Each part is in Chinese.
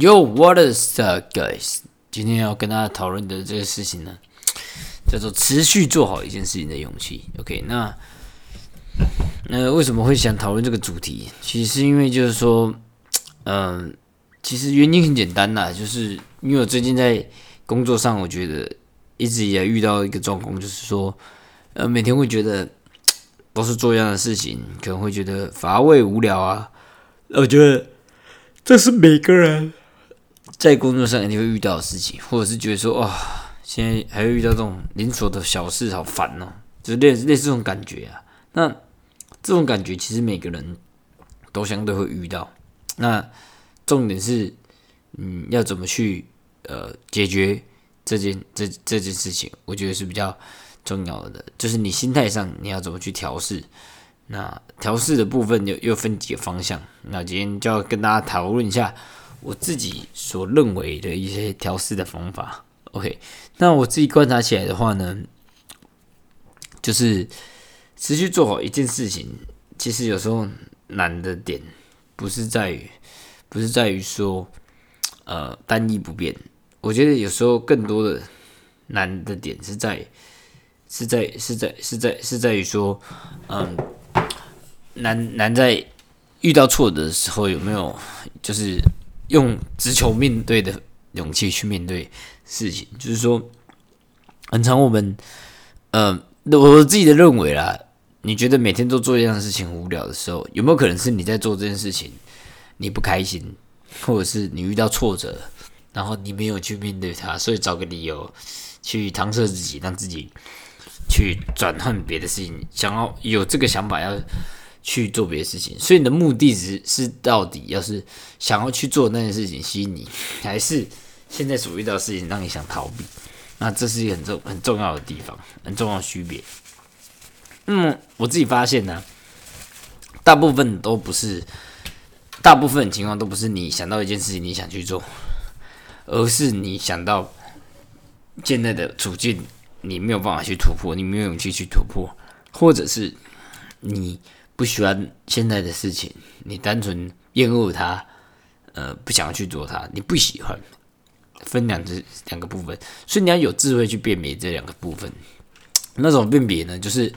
Yo, what is up, guys？今天要跟大家讨论的这个事情呢，叫做持续做好一件事情的勇气。OK，那那为什么会想讨论这个主题？其实是因为就是说，嗯，其实原因很简单啦，就是因为我最近在工作上，我觉得一直以来遇到一个状况，就是说，呃，每天会觉得都是做一样的事情，可能会觉得乏味无聊啊。我觉得这是每个人。在工作上一定会遇到的事情，或者是觉得说哇，现在还会遇到这种连锁的小事，好烦哦，就是类类似这种感觉啊。那这种感觉其实每个人都相对会遇到。那重点是，嗯，要怎么去呃解决这件这这件事情，我觉得是比较重要的。就是你心态上你要怎么去调试。那调试的部分又又分几个方向。那今天就要跟大家讨论一下。我自己所认为的一些调试的方法，OK，那我自己观察起来的话呢，就是持续做好一件事情，其实有时候难的点不是在于，不是在于说，呃，单一不变。我觉得有时候更多的难的点是在，是在，是在，是在，是在于说，嗯，难难在遇到挫折的时候有没有就是。用直球面对的勇气去面对事情，就是说，很常我们，呃，我自己的认为啦，你觉得每天都做一样的事情无聊的时候，有没有可能是你在做这件事情你不开心，或者是你遇到挫折，然后你没有去面对它，所以找个理由去搪塞自己，让自己去转换别的事情，想要有这个想法要。去做别的事情，所以你的目的是是到底要是想要去做那件事情吸引你，还是现在所遇到的事情让你想逃避？那这是一个很重很重要的地方，很重要的区别。嗯，我自己发现呢，大部分都不是，大部分情况都不是你想到一件事情你想去做，而是你想到现在的处境你没有办法去突破，你没有勇气去突破，或者是你。不喜欢现在的事情，你单纯厌恶它，呃，不想去做它，你不喜欢，分两只两个部分，所以你要有智慧去辨别这两个部分。那种辨别呢，就是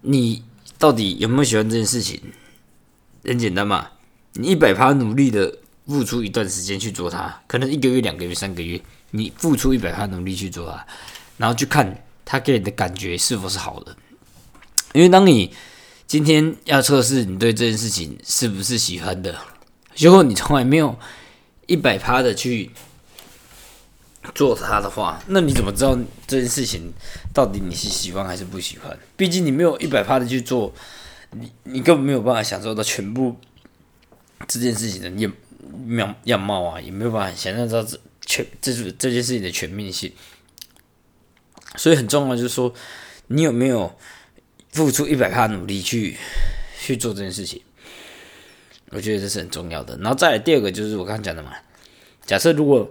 你到底有没有喜欢这件事情？很简单嘛，你一百趴努力的付出一段时间去做它，可能一个月、两个月、三个月，你付出一百趴努力去做它，然后去看它给你的感觉是否是好的，因为当你今天要测试你对这件事情是不是喜欢的。如果你从来没有一百趴的去做它的话，那你怎么知道这件事情到底你是喜欢还是不喜欢？毕竟你没有一百趴的去做，你你根本没有办法享受到全部这件事情的样样样貌啊，也没有办法想象到这全这是这件事情的全面性。所以很重要就是说，你有没有？付出一百趴努力去去做这件事情，我觉得这是很重要的。然后再来第二个就是我刚刚讲的嘛，假设如果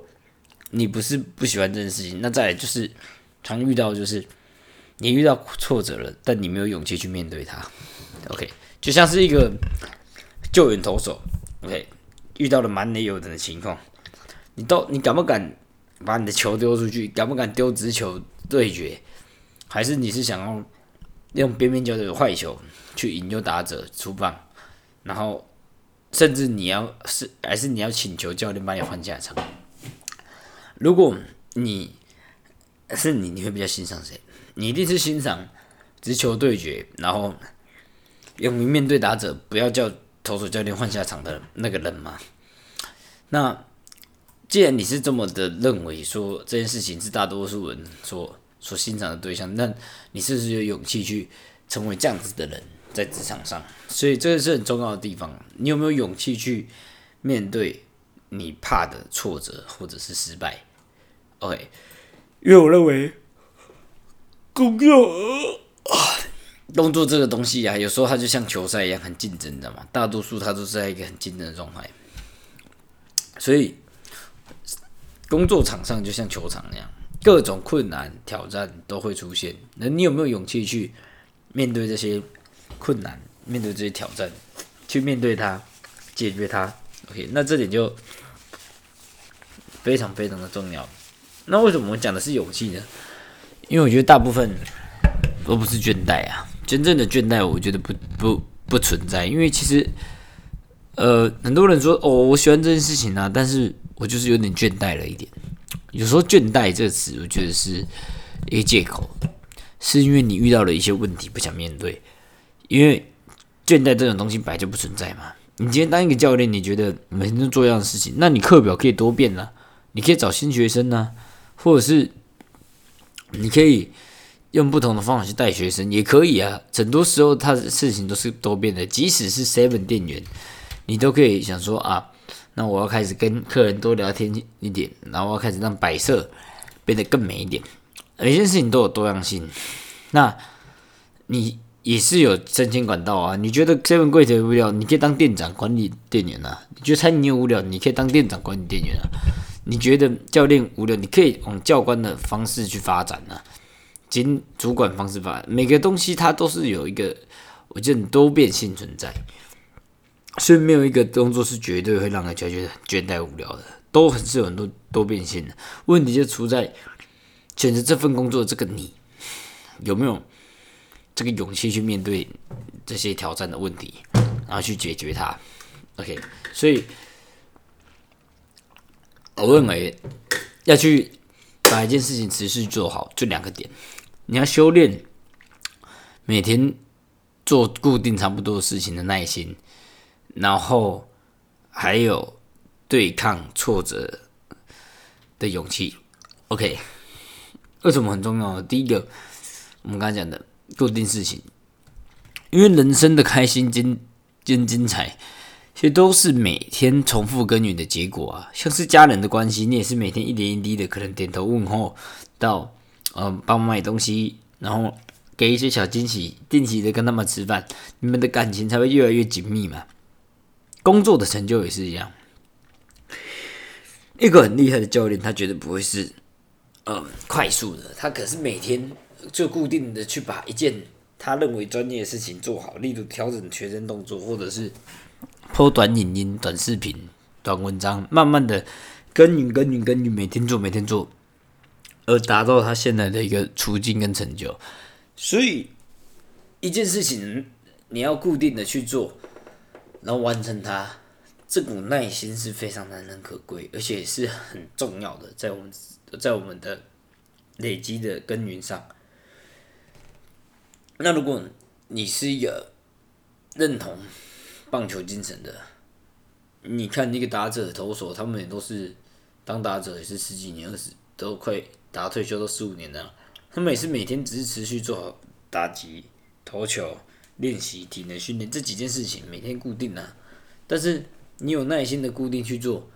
你不是不喜欢这件事情，那再来就是常遇到就是你遇到挫折了，但你没有勇气去面对它。OK，就像是一个救援投手，OK，遇到了满垒有人的情况，你到你敢不敢把你的球丢出去？敢不敢丢直球对决？还是你是想要？用边边角角的坏球去引诱打者出棒，然后甚至你要是还是你要请求教练把你换下场。如果你是你，你会比较欣赏谁？你一定是欣赏直球对决，然后勇于面对打者，不要叫投手教练换下场的那个人吗？那既然你是这么的认为，说这件事情是大多数人说。所欣赏的对象，那你是不是有勇气去成为这样子的人，在职场上？所以这个是很重要的地方。你有没有勇气去面对你怕的挫折或者是失败？OK，因为我认为工作工作这个东西啊，有时候它就像球赛一样很竞争的嘛，大多数它都是在一个很竞争的状态，所以工作场上就像球场那样。各种困难挑战都会出现，那你有没有勇气去面对这些困难，面对这些挑战，去面对它，解决它？OK，那这点就非常非常的重要。那为什么我讲的是勇气呢？因为我觉得大部分都不是倦怠啊，真正的倦怠，我觉得不不不存在。因为其实，呃，很多人说哦，我喜欢这件事情啊，但是我就是有点倦怠了一点。有时候“倦怠”这个词，我觉得是一个借口，是因为你遇到了一些问题不想面对。因为倦怠这种东西本来就不存在嘛。你今天当一个教练，你觉得每天都做一样的事情，那你课表可以多变啊，你可以找新学生啊，或者是你可以用不同的方法去带学生，也可以啊。很多时候，他的事情都是多变的。即使是 Seven 店员，你都可以想说啊，那我要开始跟客人多聊天一点，然后我要开始让摆设变得更美一点。每件事情都有多样性，那你。也是有升迁管道啊！你觉得 seven 柜台无聊，你可以当店长管理店员啊；你觉得餐饮无聊，你可以当店长管理店员啊；你觉得教练无聊，你可以往教官的方式去发展啊，经主管方式发。每个东西它都是有一个，我觉得多变性存在，所以没有一个工作是绝对会让人家觉得倦怠无聊的，都很是有很多多变性的。问题就出在选择这份工作的这个你有没有？这个勇气去面对这些挑战的问题，然后去解决它。OK，所以我认为要去把一件事情持续做好，就两个点：你要修炼每天做固定差不多的事情的耐心，然后还有对抗挫折的勇气。OK，为什么很重要？第一个，我们刚才讲的。固定事情，因为人生的开心、精、精精彩，其实都是每天重复耕耘的结果啊。像是家人的关系，你也是每天一点一滴的，可能点头问候，到嗯帮忙买东西，然后给一些小惊喜，定期的跟他们吃饭，你们的感情才会越来越紧密嘛。工作的成就也是一样，一个很厉害的教练，他绝对不会是嗯快速的，他可是每天。就固定的去把一件他认为专业的事情做好，例如调整全身动作，或者是播短影音、短视频、短文章，慢慢的耕耘、耕耘、耕耘，每天做、每天做，而达到他现在的一个处境跟成就。所以一件事情你要固定的去做，然后完成它，这股耐心是非常难能可贵，而且是很重要的，在我们在我们的累积的耕耘上。那如果你是一个认同棒球精神的，你看那个打者、投手，他们也都是当打者也是十几年、二十都快打退休都四五年了，他们也是每天只是持续做好打击、投球、练习、体能训练这几件事情，每天固定啊。但是你有耐心的固定去做，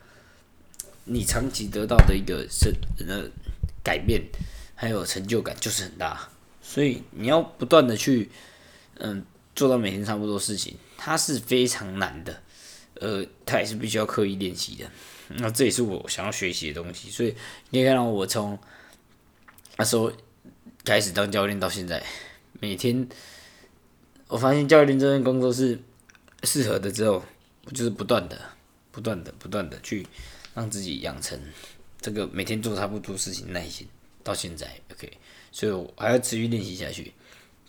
你长期得到的一个是呃改变，还有成就感就是很大。所以你要不断的去，嗯，做到每天差不多事情，它是非常难的，呃，它也是必须要刻意练习的。那这也是我想要学习的东西。所以你可以看到我从那时候开始当教练到现在，每天我发现教练这份工作是适合的之后，就是不断的、不断的、不断的去让自己养成这个每天做差不多事情耐心。到现在，OK。所以我还要持续练习下去。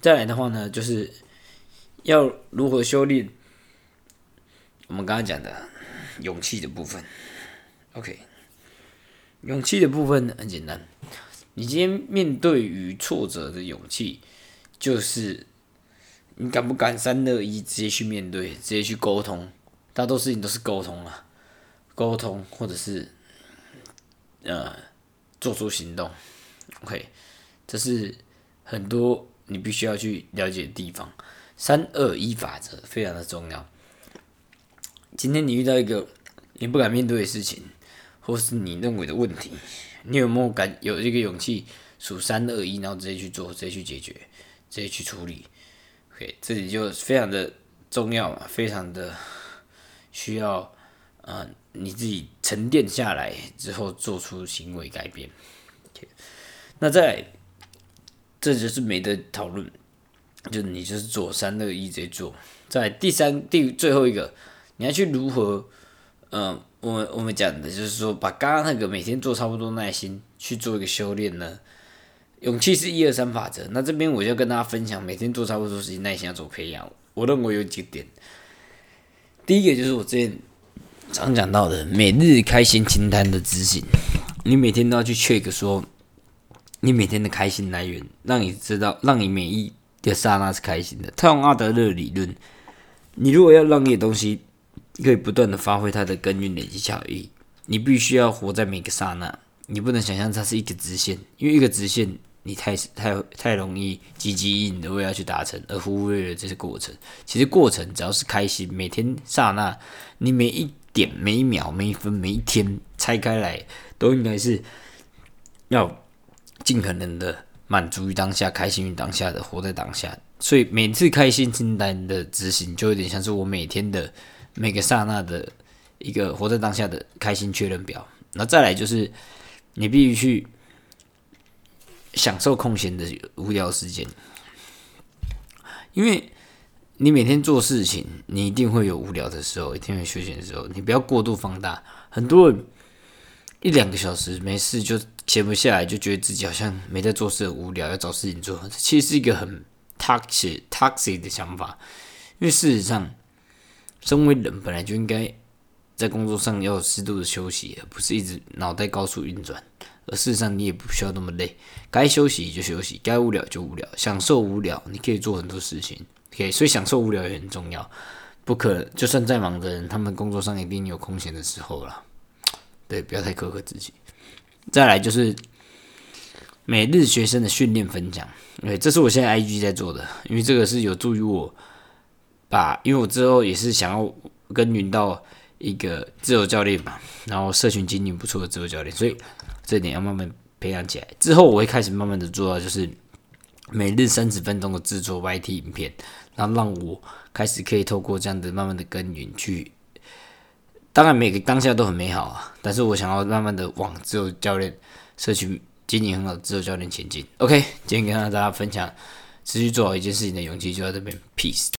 再来的话呢，就是要如何修炼我们刚刚讲的勇气的部分。OK，勇气的部分很简单，你今天面对与挫折的勇气，就是你敢不敢三二一直接去面对，直接去沟通。大多事情都是沟通啊，沟通或者是呃做出行动。OK。这是很多你必须要去了解的地方，三二一法则非常的重要。今天你遇到一个你不敢面对的事情，或是你认为的问题，你有没有敢有这个勇气数三二一，然后直接去做，直接去解决，直接去处理？OK，这里就非常的重要嘛，非常的需要啊，你自己沉淀下来之后做出行为改变。OK，那在。这就是没得讨论，就你就是做三二一直接做。在第三第最后一个，你要去如何，嗯，我们我们讲的就是说，把刚刚那个每天做差不多耐心去做一个修炼呢。勇气是一二三法则。那这边我就跟大家分享，每天做差不多事情，耐心要怎么培养。我认为有几点。第一个就是我之前常讲到的每日开心清单的执行。你每天都要去 check 说，你每天的开心来源，让你知道，让你每一个刹那是开心的。他用阿德勒理论，你如果要让一个东西可以不断的发挥它的根源累积效益，你必须要活在每个刹那。你不能想象它是一个直线，因为一个直线。你太太太容易积极硬的为要去达成，而忽略了这些过程。其实过程只要是开心，每天刹那，你每一点、每一秒、每一分、每一天拆开来，都应该是要尽可能的满足于当下，开心于当下的活在当下。所以每次开心清单的执行，就有点像是我每天的每个刹那的一个活在当下的开心确认表。那再来就是你必须去。享受空闲的无聊时间，因为你每天做事情，你一定会有无聊的时候，一定会休闲的时候。你不要过度放大。很多人一两个小时没事就闲不下来，就觉得自己好像没在做事，无聊要找事情做，其实是一个很 toxic toxic 的想法。因为事实上，身为人本来就应该在工作上要有适度的休息，而不是一直脑袋高速运转。而事实上，你也不需要那么累，该休息就休息，该无聊就无聊，享受无聊，你可以做很多事情。OK，所以享受无聊也很重要。不可，就算再忙的人，他们工作上一定有空闲的时候了。对，不要太苛刻自己。再来就是每日学生的训练分享，对，这是我现在 IG 在做的，因为这个是有助于我把，因为我之后也是想要耕耘到一个自由教练嘛，然后社群经营不错的自由教练，所以。这点要慢慢培养起来，之后我会开始慢慢的做到，就是每日三十分钟的制作 YT 影片，然后让我开始可以透过这样的慢慢的耕耘去，当然每个当下都很美好啊，但是我想要慢慢的往自由教练社群经营很好的自由教练前进。OK，今天跟大家分享持续做好一件事情的勇气就在这边，Peace。